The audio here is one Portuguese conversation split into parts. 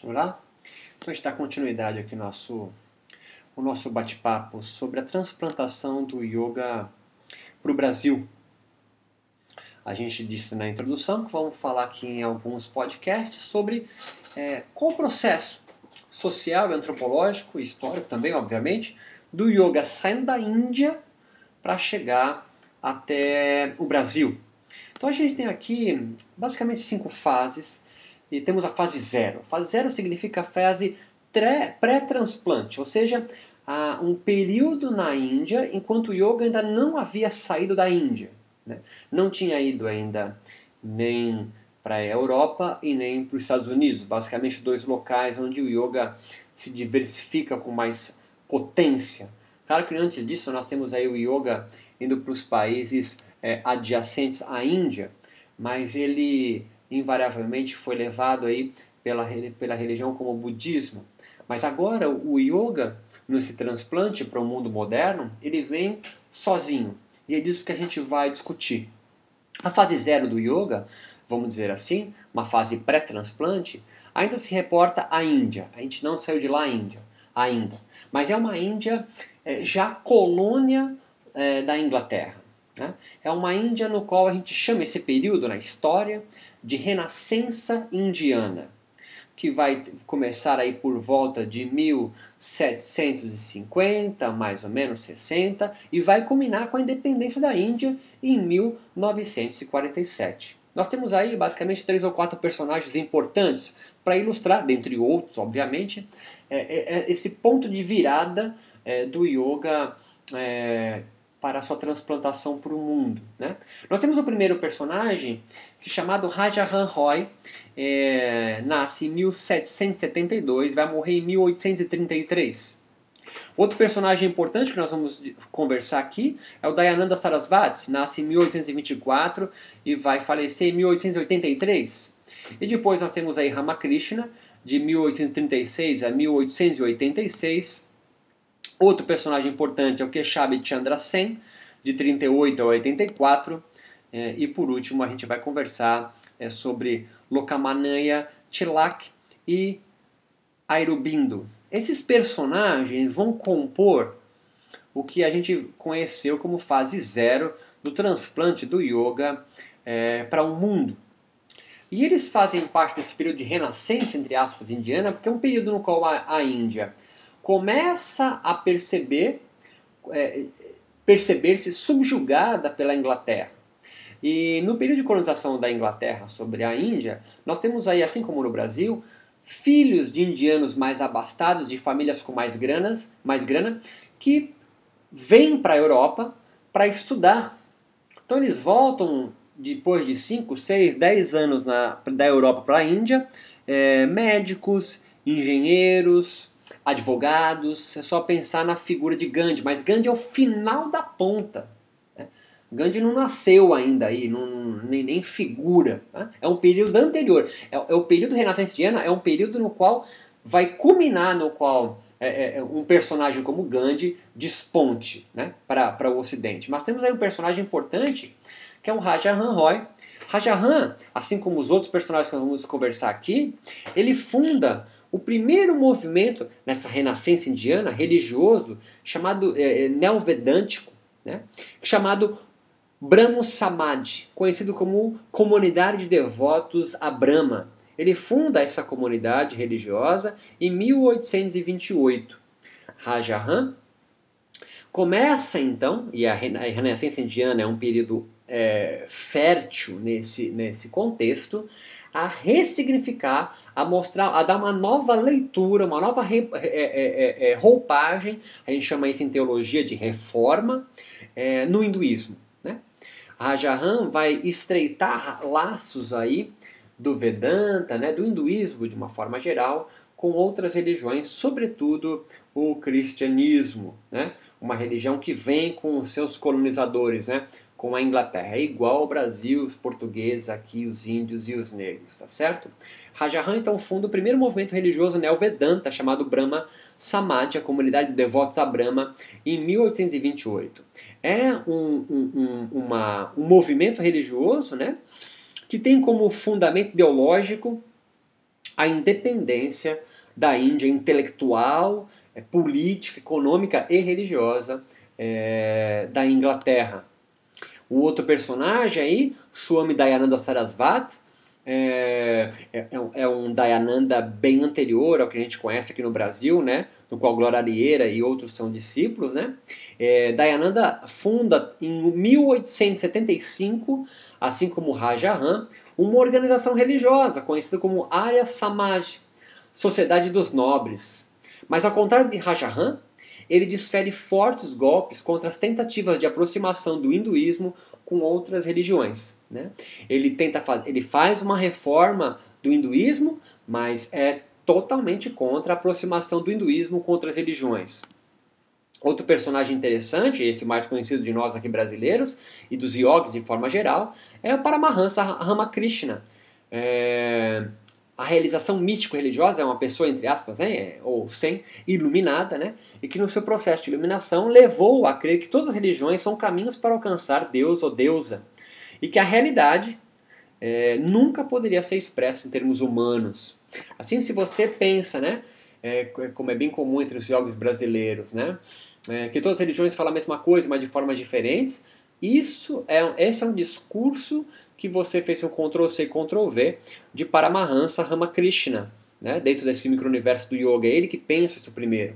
Olá? Então a gente dá continuidade aqui no nosso, o nosso bate-papo sobre a transplantação do yoga para o Brasil. A gente disse na introdução que vamos falar aqui em alguns podcasts sobre é, qual o processo social, antropológico e histórico também, obviamente, do yoga saindo da Índia para chegar até o Brasil. Então a gente tem aqui basicamente cinco fases e temos a fase zero. Fase zero significa fase pré-transplante, ou seja, um período na Índia enquanto o yoga ainda não havia saído da Índia. Né? Não tinha ido ainda nem para a Europa e nem para os Estados Unidos, basicamente dois locais onde o yoga se diversifica com mais potência. Claro que antes disso nós temos aí o yoga indo para os países é, adjacentes à Índia, mas ele invariavelmente foi levado aí pela, pela religião como o budismo. Mas agora o yoga, nesse transplante para o mundo moderno, ele vem sozinho. E é disso que a gente vai discutir. A fase zero do yoga, vamos dizer assim, uma fase pré-transplante, ainda se reporta à Índia. A gente não saiu de lá Índia, ainda. Mas é uma Índia é, já colônia é, da Inglaterra. Né? É uma Índia no qual a gente chama esse período na história de renascença indiana, que vai começar aí por volta de 1750, mais ou menos 60, e vai culminar com a independência da Índia em 1947. Nós temos aí basicamente três ou quatro personagens importantes para ilustrar, dentre outros, obviamente, é, é, é, esse ponto de virada do yoga para a sua transplantação para o mundo. Né? Nós temos o primeiro personagem, chamado Rajahan Roy, é, nasce em 1772, vai morrer em 1833. Outro personagem importante que nós vamos conversar aqui é o Dayananda Sarasvati, nasce em 1824 e vai falecer em 1883. E depois nós temos aí Ramakrishna, de 1836 a 1886, Outro personagem importante é o Keshav Chandra Sen, de 38 a 84. É, e por último, a gente vai conversar é, sobre Lokamanaya Tilak e Airubindo. Esses personagens vão compor o que a gente conheceu como fase zero do transplante do yoga é, para o um mundo. E eles fazem parte desse período de renascença, entre aspas, indiana, porque é um período no qual a, a Índia começa a perceber é, perceber-se subjugada pela Inglaterra. E no período de colonização da Inglaterra sobre a Índia, nós temos aí, assim como no Brasil, filhos de indianos mais abastados, de famílias com mais granas, mais grana, que vêm para a Europa para estudar. Então eles voltam depois de 5, 6, 10 anos na, da Europa para a Índia, é, médicos, engenheiros, advogados, é só pensar na figura de Gandhi, mas Gandhi é o final da ponta. Gandhi não nasceu ainda aí, não, nem, nem figura. Né? É um período anterior. É, é, o período renascenciano, é um período no qual vai culminar, no qual é, é, é um personagem como Gandhi desponte né? para o Ocidente. Mas temos aí um personagem importante, que é o Rajahan Roy. Rajahan, assim como os outros personagens que nós vamos conversar aqui, ele funda o primeiro movimento nessa renascença indiana religioso chamado é, é neovedântico, né, chamado Brahmo Samadhi, conhecido como Comunidade de Devotos a Brahma. Ele funda essa comunidade religiosa em 1828. Rajahan começa então, e a renascença indiana é um período é, fértil nesse, nesse contexto, a ressignificar, a mostrar, a dar uma nova leitura, uma nova re, é, é, é, roupagem, a gente chama isso em teologia de reforma, é, no hinduísmo. Rajahan vai estreitar laços aí do Vedanta, né, do hinduísmo de uma forma geral, com outras religiões, sobretudo o cristianismo, né? uma religião que vem com os seus colonizadores, né? com a Inglaterra. É igual ao Brasil, os portugueses aqui, os índios e os negros, tá certo? Rajahan então funda o primeiro movimento religioso neo-vedanta chamado Brahma Samadhi, a comunidade de devotos a Brahma, em 1828. É um, um, um, uma, um movimento religioso né, que tem como fundamento ideológico a independência da Índia intelectual, é, política, econômica e religiosa é, da Inglaterra. O outro personagem aí, Swami Dayananda Sarasvati, é, é, é, um é Dayananda bem anterior ao que a gente conhece aqui no Brasil, né? no qual Glória Arieira e outros são discípulos. Né? É, Dayananda funda em 1875, assim como Rajaram, uma organização religiosa conhecida como Arya Samaj, Sociedade dos Nobres. Mas ao contrário de Rajaram, ele desfere fortes golpes contra as tentativas de aproximação do hinduísmo com outras religiões. Né? Ele, tenta ele faz uma reforma do hinduísmo, mas é totalmente contra a aproximação do hinduísmo com outras religiões. Outro personagem interessante, esse mais conhecido de nós aqui brasileiros, e dos yogis de forma geral, é o Paramahansa Ramakrishna. É, a realização místico-religiosa é uma pessoa, entre aspas, né, ou sem, iluminada, né, e que no seu processo de iluminação levou a crer que todas as religiões são caminhos para alcançar Deus ou deusa, e que a realidade é, nunca poderia ser expressa em termos humanos. Assim, se você pensa, né, é, como é bem comum entre os jogos brasileiros, né, é, que todas as religiões falam a mesma coisa, mas de formas diferentes, isso é, esse é um discurso que você fez um Ctrl-C Ctrl-V de Paramahansa Ramakrishna, né? dentro desse micro-universo do yoga. É ele que pensa isso primeiro.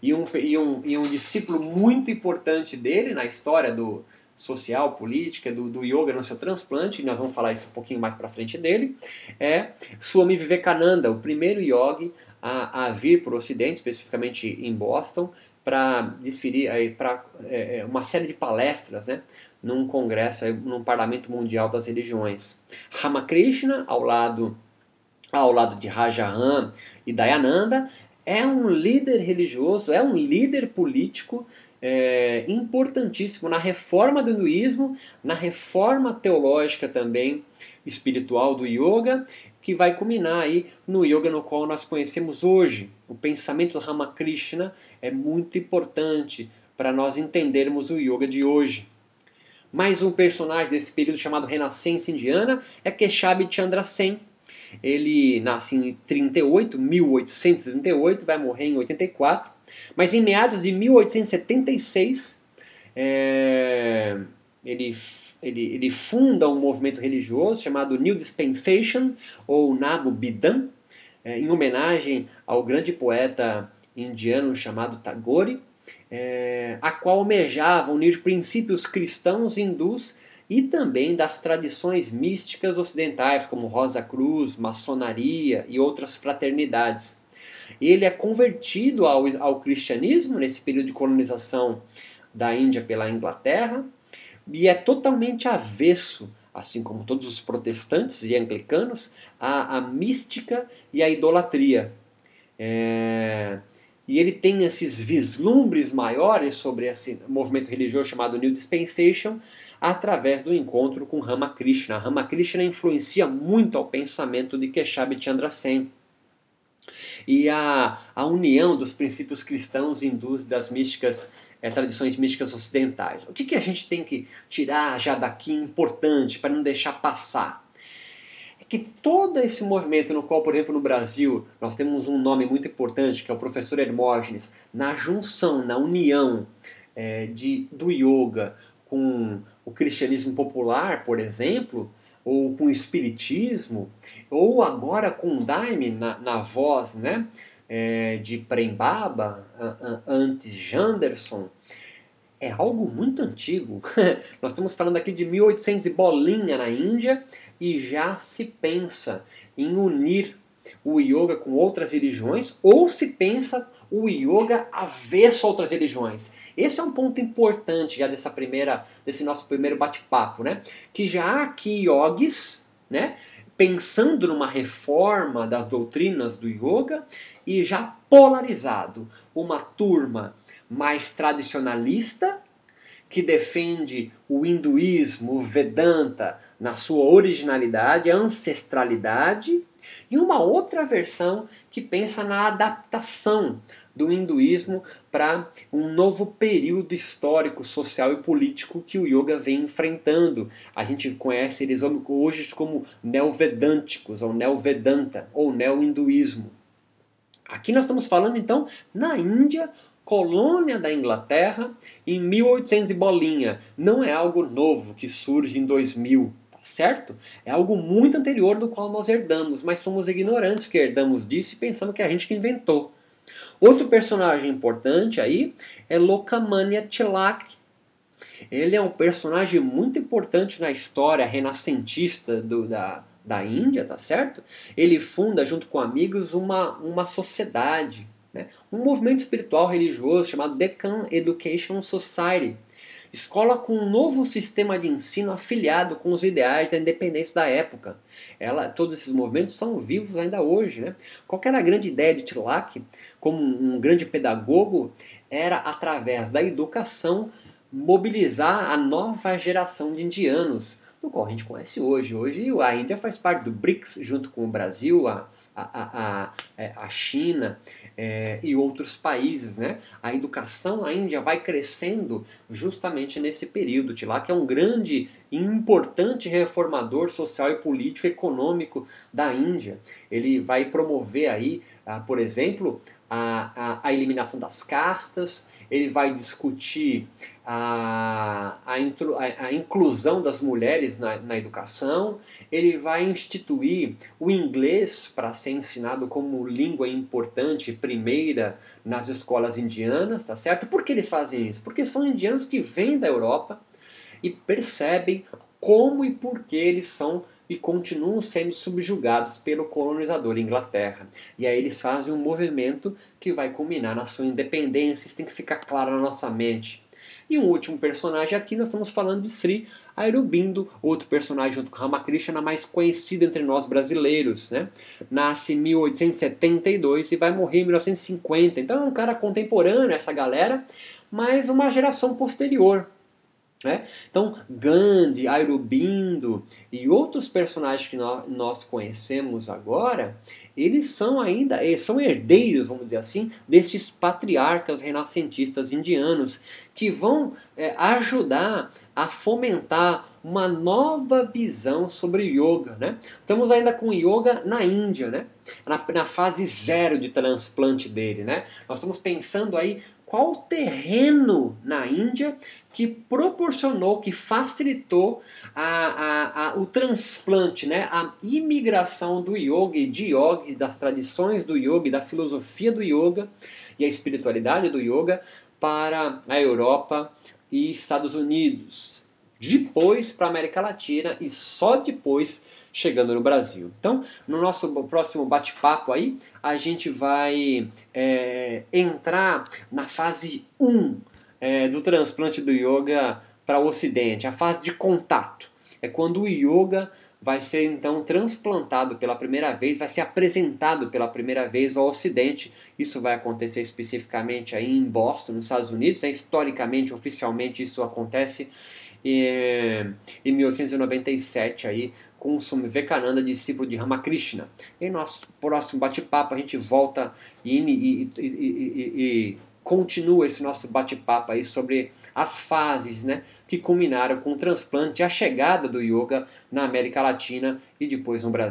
E um, e, um, e um discípulo muito importante dele na história do social, política, do, do yoga no seu transplante, nós vamos falar isso um pouquinho mais para frente dele, é Swami Vivekananda, o primeiro yogi a, a vir para o ocidente, especificamente em Boston, para desferir para é, é, uma série de palestras, né? num congresso, num parlamento mundial das religiões. Ramakrishna, ao lado, ao lado de Rajaram e Dayananda, é um líder religioso, é um líder político é, importantíssimo na reforma do hinduísmo, na reforma teológica também espiritual do yoga, que vai culminar aí no yoga no qual nós conhecemos hoje. O pensamento Ramakrishna é muito importante para nós entendermos o yoga de hoje. Mais um personagem desse período chamado Renascença Indiana é Keshav Chandra Sen. Ele nasce em 38, 1838, vai morrer em 84. Mas em meados de 1876, é, ele, ele, ele funda um movimento religioso chamado New Dispensation, ou Nagu Bidan, é, em homenagem ao grande poeta indiano chamado Tagore é, a qual almejava unir princípios cristãos hindus e também das tradições místicas ocidentais, como Rosa Cruz, maçonaria e outras fraternidades. Ele é convertido ao, ao cristianismo nesse período de colonização da Índia pela Inglaterra e é totalmente avesso, assim como todos os protestantes e anglicanos, à, à mística e à idolatria. É, e ele tem esses vislumbres maiores sobre esse movimento religioso chamado New Dispensation através do encontro com Ramakrishna. Ramakrishna influencia muito ao pensamento de Keshav Chandra Sen. E a, a união dos princípios cristãos hindus das místicas, é, tradições místicas ocidentais. O que, que a gente tem que tirar já daqui importante para não deixar passar? que todo esse movimento no qual, por exemplo, no Brasil, nós temos um nome muito importante, que é o professor Hermógenes, na junção, na união é, de, do yoga com o cristianismo popular, por exemplo, ou com o espiritismo, ou agora com Daime na, na voz né, é, de Prembaba, antes Janderson, é algo muito antigo. Nós estamos falando aqui de 1800 e bolinha na Índia e já se pensa em unir o yoga com outras religiões ou se pensa o yoga avesso a outras religiões. Esse é um ponto importante já dessa primeira, desse nosso primeiro bate-papo, né? Que já há aqui yogis, né? Pensando numa reforma das doutrinas do yoga e já polarizado uma turma mais tradicionalista, que defende o hinduísmo, o Vedanta, na sua originalidade, ancestralidade, E uma outra versão que pensa na adaptação do hinduísmo para um novo período histórico, social e político que o yoga vem enfrentando. A gente conhece eles hoje como neovedânticos, ou neovedanta, ou neo-hinduísmo. Aqui nós estamos falando então na Índia, colônia da Inglaterra, em 1800 e bolinha. Não é algo novo que surge em 2000 tá certo? É algo muito anterior do qual nós herdamos, mas somos ignorantes que herdamos disso e pensamos que é a gente que inventou. Outro personagem importante aí é Lokamanya Tilak. Ele é um personagem muito importante na história renascentista do, da, da Índia, tá certo? Ele funda, junto com amigos, uma, uma sociedade, né? um movimento espiritual religioso chamado Deccan Education Society. Escola com um novo sistema de ensino afiliado com os ideais da independência da época. Ela, todos esses movimentos são vivos ainda hoje. Né? Qual era a grande ideia de Tilak, como um grande pedagogo, era através da educação mobilizar a nova geração de indianos, do qual a gente conhece hoje. Hoje a Índia faz parte do BRICS, junto com o Brasil, a, a, é, a China é, e outros países. Né? A educação na Índia vai crescendo justamente nesse período. Tilak é um grande e importante reformador social e político econômico da Índia. Ele vai promover aí, ah, por exemplo, a, a, a eliminação das castas, ele vai discutir a, a, a, inclusão das mulheres na, na educação, ele vai instituir o inglês para ser ensinado como língua importante, primeira nas escolas indianas, tá certo? Por que eles fazem isso? Porque são indianos que vêm da Europa e percebem como e por que eles são e continuam sendo subjugados pelo colonizador Inglaterra. E aí eles fazem um movimento que vai culminar na sua independência, isso tem que ficar claro na nossa mente. E um último personagem aqui, nós estamos falando de Sri Aurobindo, outro personagem junto com Ramakrishna, mais conhecido entre nós brasileiros. Né? Nasce em 1872 e vai morrer em 1950. Então é um cara contemporâneo, essa galera, mas uma geração posterior. Né? Então, Gandhi, Aurobindo e outros personagens que nós, conhecemos agora, eles são ainda, eles são herdeiros, vamos dizer assim, desses patriarcas renascentistas indianos que vão é, ajudar a fomentar uma nova visão sobre yoga. Né? Estamos ainda com yoga na Índia, né? na, na fase zero de transplante dele. Né? Nós estamos pensando aí qual terreno na Índia que proporcionou, que facilitou a, a, a, o transplante, né, a imigração do yoga e de yoga, das tradições do yoga, da filosofia do yoga e a espiritualidade do yoga para a Europa e Estados Unidos. Depois para a América Latina e só depois chegando no Brasil. Então, no nosso próximo bate-papo aí, a gente vai é, entrar na fase 1 é, do transplante do yoga para o Ocidente, a fase de contato. É quando o yoga vai ser então transplantado pela primeira vez, vai ser apresentado pela primeira vez ao Ocidente. Isso vai acontecer especificamente aí em Boston, nos Estados Unidos. É, historicamente, oficialmente, isso acontece é, em 1897 aí com Swami discípulo de Ramakrishna. Em nosso próximo bate-papo a gente volta e, e, e, e continua esse nosso bate-papo aí sobre as fases né, que culminaram com o transplante a chegada do yoga na América Latina e depois no Brasil.